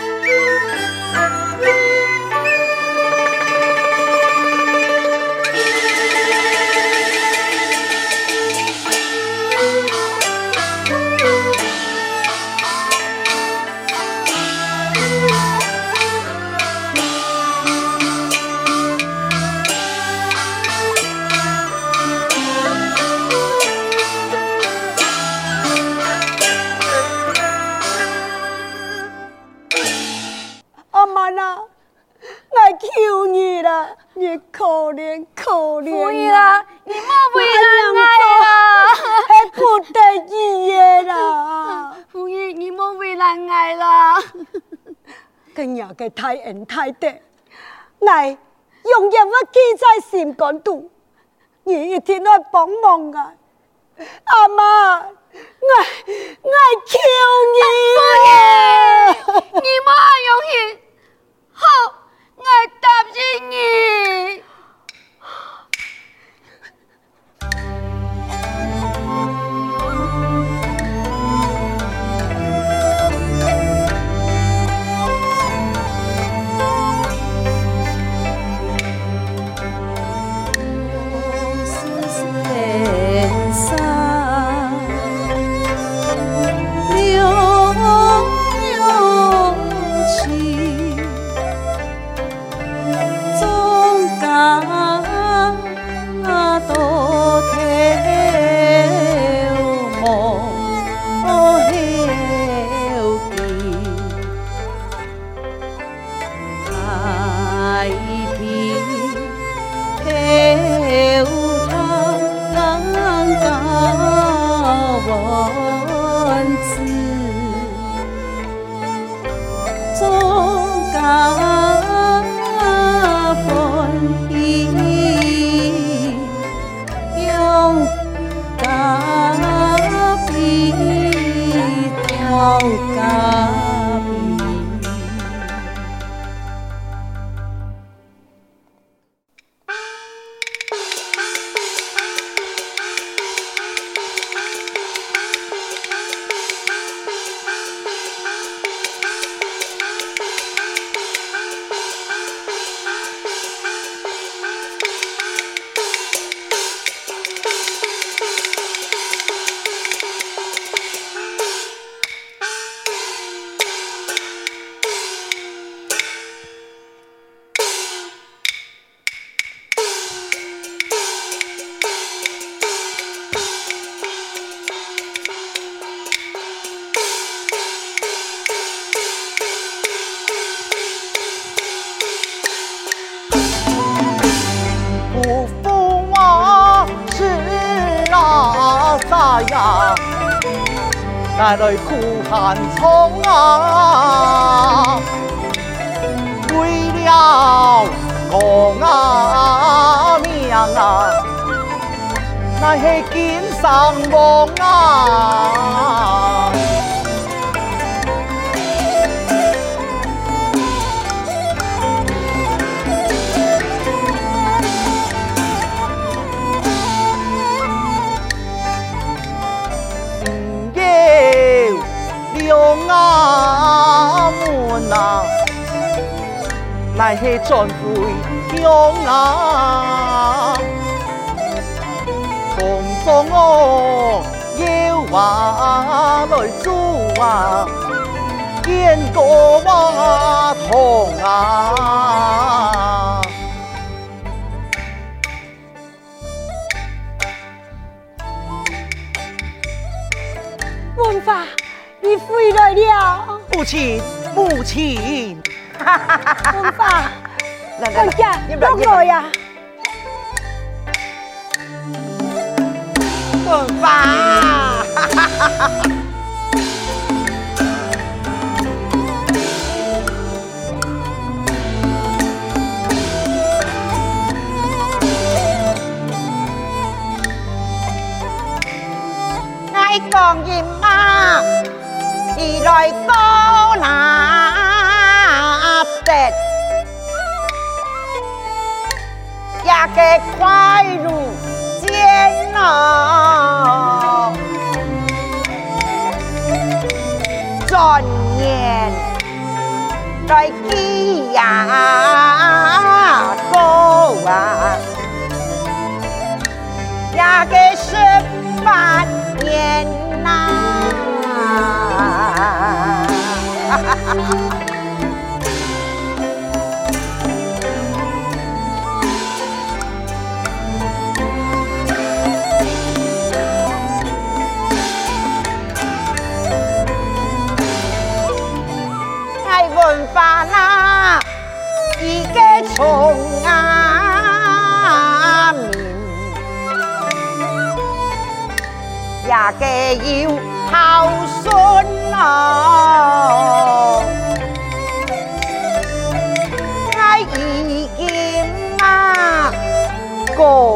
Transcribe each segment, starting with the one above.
Música 爱啦！今日嘅太恩太德，爱永远要记在心肝度，你一天来帮忙啊，阿妈，爱爱求你，你莫还用行，好，我答应你。来苦寒苍啊，为了我啊娘啊，那嘿今生望啊。来转回江南，同坐我摇篮来坐啊，见哥娃同啊。文华，你回来了，母亲，母亲。Không phải là, là, Ôi chà, đúng rồi à Phương Phà Nay còn gì ma Thì rồi 压个快如煎熬，转眼在几呀个啊，压个十八年呐。hồn an và kè yêu thao xuân hồn hai ý kiếm ma cổ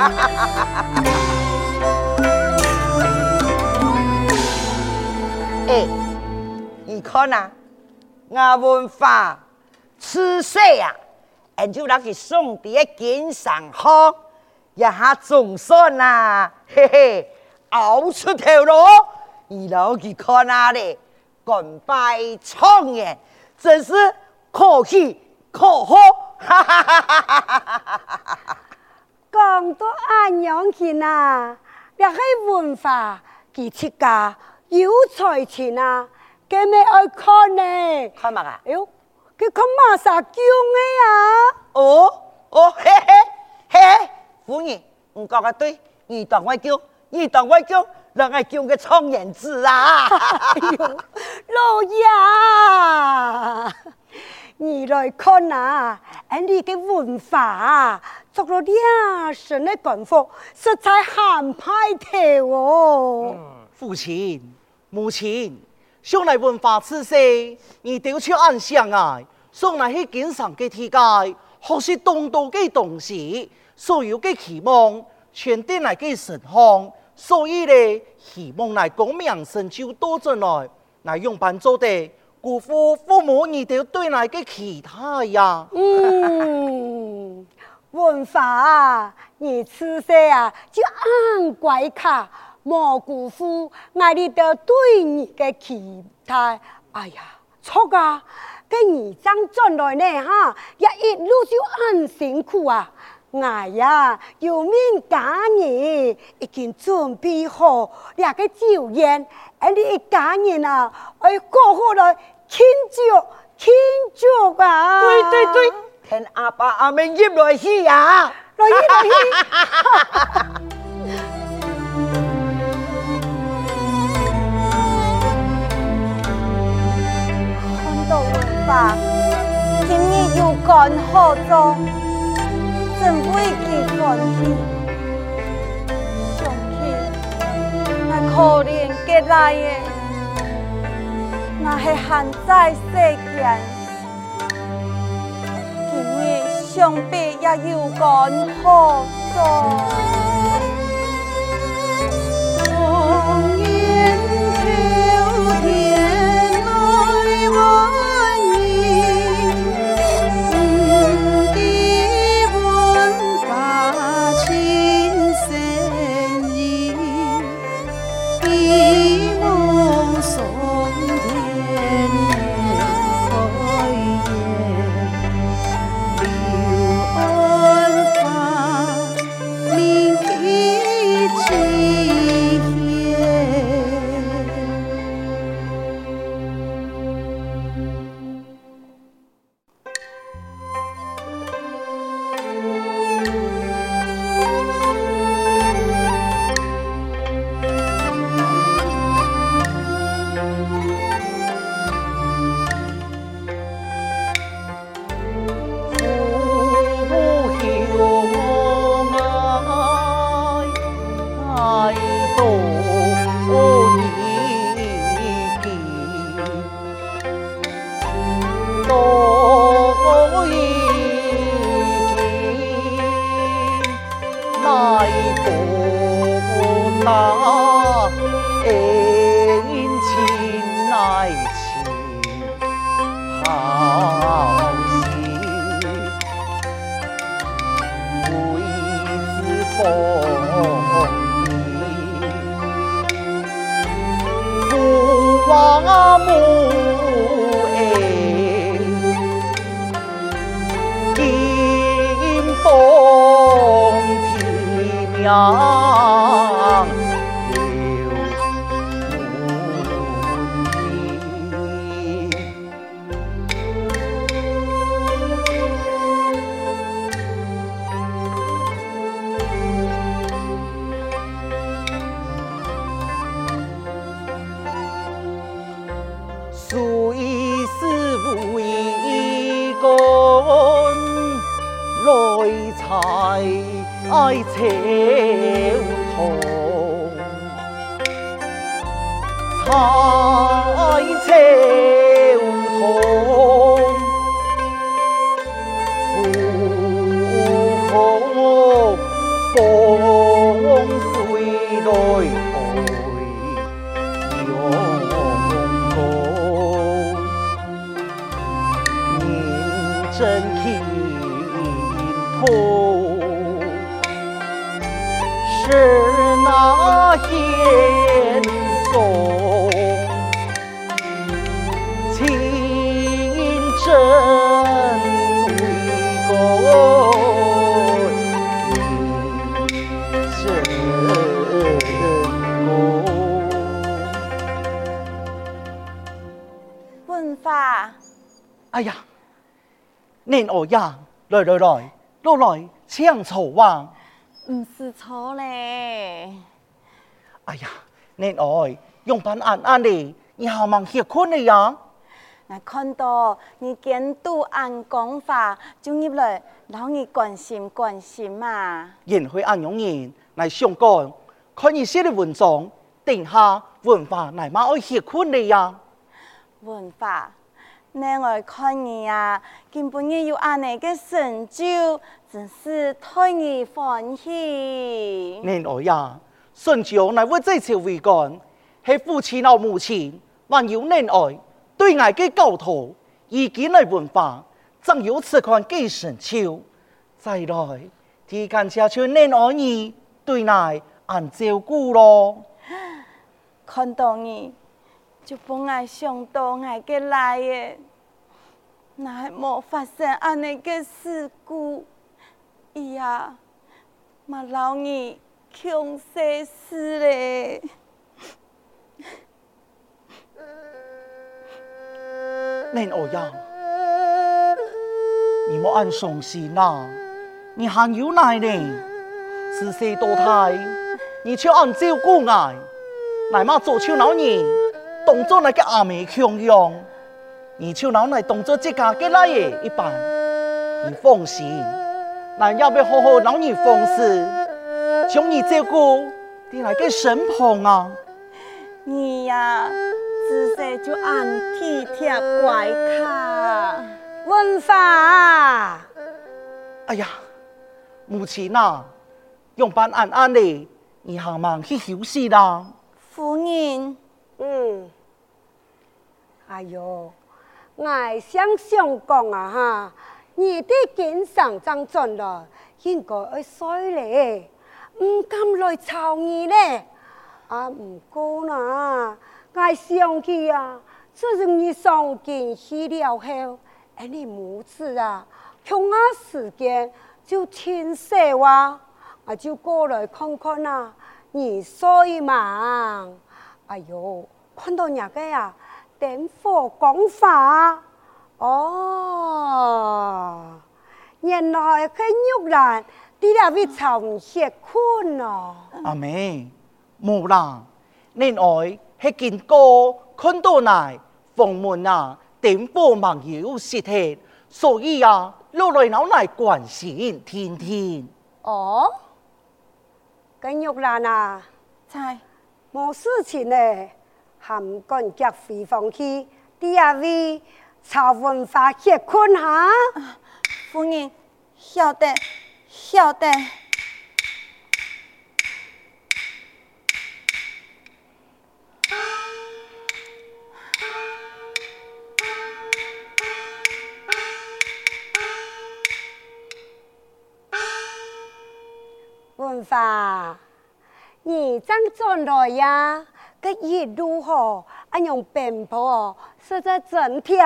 哈哈哈！哎，你看呐，伢文化吃水呀，俺就拿去送滴个金山一下总算呐，嘿嘿，熬出头喽！你老去看哪里？干掰创业，真是可喜可贺！哈哈哈哈！哈哈！养钱啊！那些文化几钱噶？有财钱啊？干嘛要看呢？看嘛啊？哎呦，佮看嘛啥叫咩啊？哦哦嘿嘿嘿！五爷，我讲个对，你当我叫，你当我叫，让爱叫个状元字啊！哎呦，老爷，你来看啊，俺哋嘅文化。着个两身的短裤实在很派头哦。父亲、母亲，向来文化知识，你丢出暗想啊，送来去经常嘅世解，学习东道嘅东西，所有嘅期望全端来给神风，所以呢，希望来光明伸就多进来，来用帮助的辜负父母、你都对来嘅其他呀。嗯。文华，你做事啊就按怪矩，莫辜负我们的对你的期待。哎呀，错啊！跟你张转来呢哈，也一路就很辛苦啊。哎呀，有命家人已经准备好两个酒宴，俺你一家人啊，来过好来庆祝庆祝啊。对对对。跟阿爸阿妈一样，罗啊，呀，罗西罗西。传统今日又干何作？真悲气断气，想起那可怜家内的，那是现在世界。穷白也要干，何干？彩。哎呀，恁哦呀，来来来，啰来千愁万，不是错嘞。哎呀，恁哦，用板眼安的，好忙歇困的呀。那看到你监督按讲法，就入来，让你关心关心嘛。人会按样人来上讲，看你写的文章，顶下文化乃嘛爱歇困的呀。文化。嫩爱看你啊，根本着有按那个神招，真是太你欢喜。嫩爱呀，神招乃我最常会干，是父亲老母亲，还有嫩爱对爱的沟通，以及来文化，正有此款给神招。再来，提干悄悄嫩爱你，对爱俺照顾咯，看到你。就不爱上当挨个来诶，那还没发生安尼个事故？以呀，嘛老年穷死死嘞！你欧阳，你莫按常事闹，你还有奶呢，四岁多胎，你却按照顾奶，妈做秋老年。动作那个阿眉强用，你就老奶动作这家给来个一般，你放心，那要不要好好老你放肆，像你这个，你来个神捧啊！你呀，自细就按体贴怪他文化。哎呀，母亲呐，用板安安的，你好忙去休息啦。夫人。嗯，哎哟，我想想讲啊哈，你的精神状态咯应该衰嘞，唔敢来吵你咧。阿吴哥呐，我想起啊，自从你上京去了后，哎，你母子啊，空啊时间就天色哇，我就过来看看啊，你衰嘛。哎呦，看到人家啊，點火講法哦，原來去玉蘭，啲兩位尋食困咯。阿妹，冇啦，另外係見過看到嚟房門啊，點火盟友舌氣，所以啊，老來老嚟關心天天。哦，跟玉蘭啊，猜。某事情呢，还唔敢脚回房去？第二位，曹文华接昆下，夫人晓得晓得。文华。你张做了呀，个一路吼，阿用奔波，是在整天，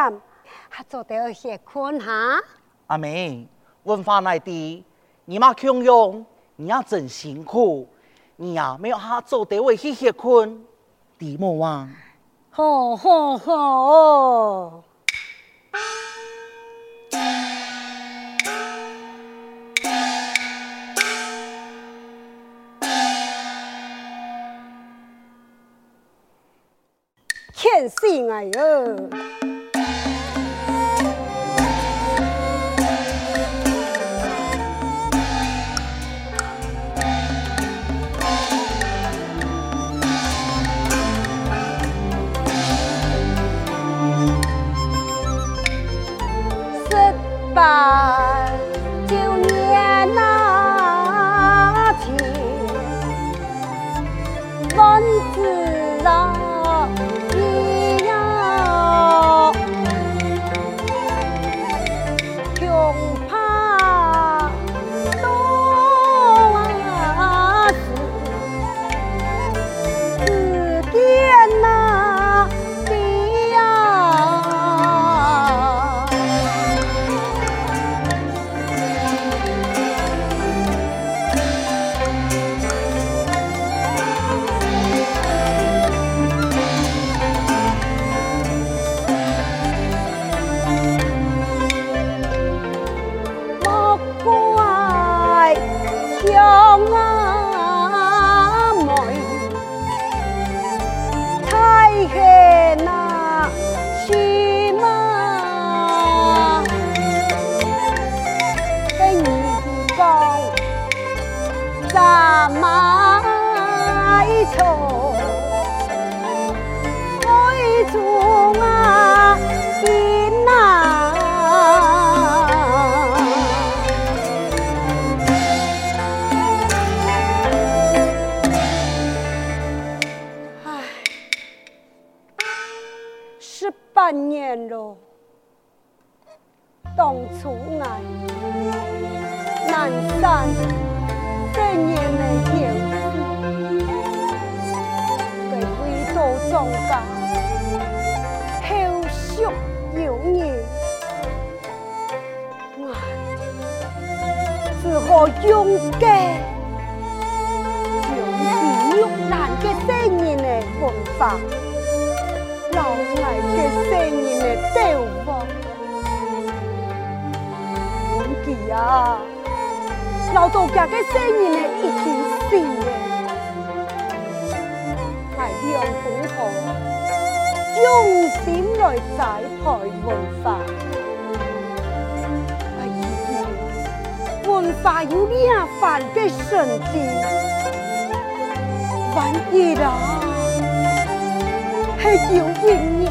还做得些困哈。阿妹，文化来地，你妈穷用，你要真辛苦，你呀没有他做得为些些困难，你莫忘。吼吼吼！心爱哟，十八。买我一菜啊！艰啊，唉，十八年喽，当初难难散。信念的摇篮，个伟大壮家，后续有你，我只好勇敢，就是玉兰的鲜艳的芬芳，老爱的鲜艳的眺望，忘记啊。老多行给世人的一天死的，海洋不同，用心来栽培文化。文化有咩犯个禁忌？万一啦，还有人呢，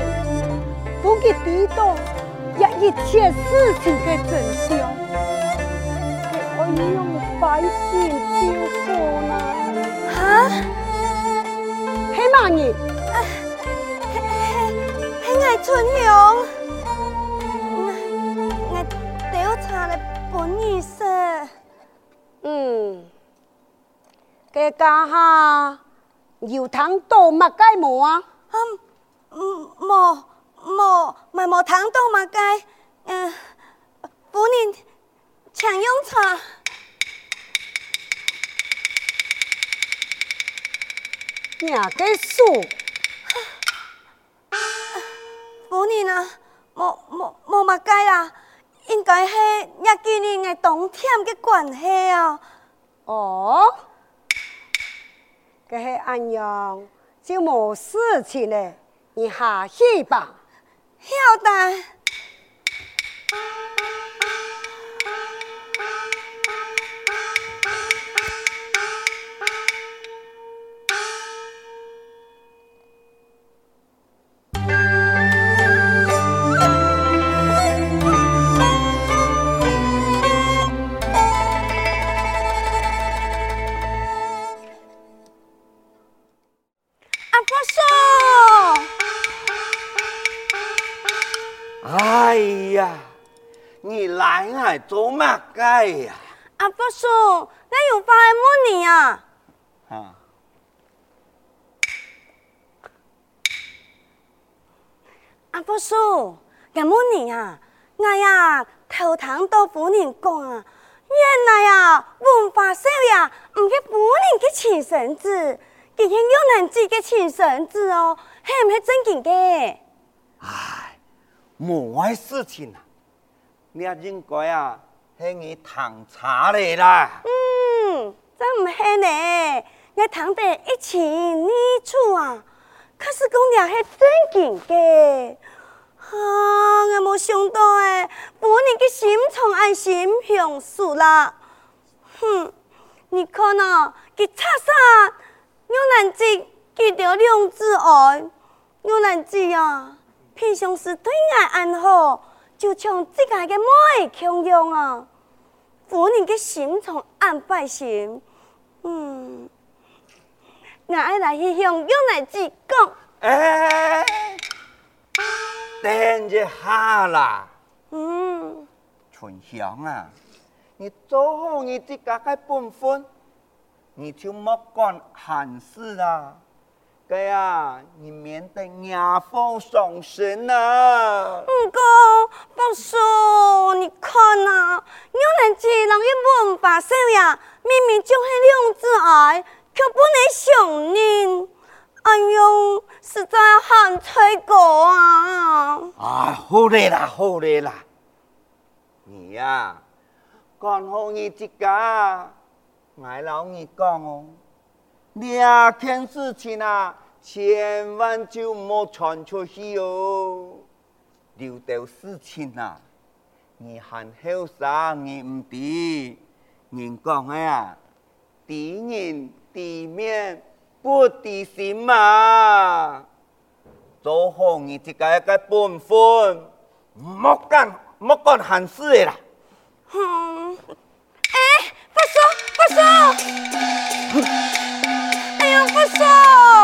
不给知道，让一切事情的真相，给我用。擺善招呼啦。吓？喜曼兒，係係蠢樣，我調查你本意思。嗯，嘅家下搖糖到乜雞毛啊？啊，冇冇，咪冇糖到乜雞，誒，本年長飲茶。伢该说，母女呢，莫莫莫嘛该啦，应该是伢几年的冬天的关系哦。哦，个系俺娘，就冇事情了，你下去吧。晓得。哎呀，阿伯叔，你又发问你呀？啊！阿伯叔，么尼呀，哎呀，头疼到不能讲啊！哎呀，文化少呀，唔去补能去请神子，今天又能自己请神子哦，系唔系正经的？哎，莫怪事情啊，你要应该啊？喺你糖茶里啦，嗯，真唔系呢，我糖在一墙泥土啊，可是姑娘喺真敬的，哈，我没想到诶，本人去心从爱心向树啦，哼，你看哦，去擦擦，牛人睛记得两字爱，牛人睛啊，平常时对爱安好。就像自家的妹强样啊，夫人的心从安排心，嗯，俺爱来去向杨奶奶讲。哎，等一下啦。嗯，春香啊，你做好你自己本分，你就莫干闲事啦。哥呀，你免得牙风上阵啊！唔过，伯叔，你看呐，有件事，人家问爸手呀，明明就是两只爱，可不能想认。哎呦，实在很脆过啊！啊，好累啦，好累啦，你呀，干好你的，挨老你干。两件事情啊，千万就莫传出去哦。聊到事情啊，你喊好啥？你唔知？人讲哎呀，敌人地面不敌心嘛。做好你自己一个本分，莫干莫干闲事啦。哼！哎，不说不说。Eu Pessoa!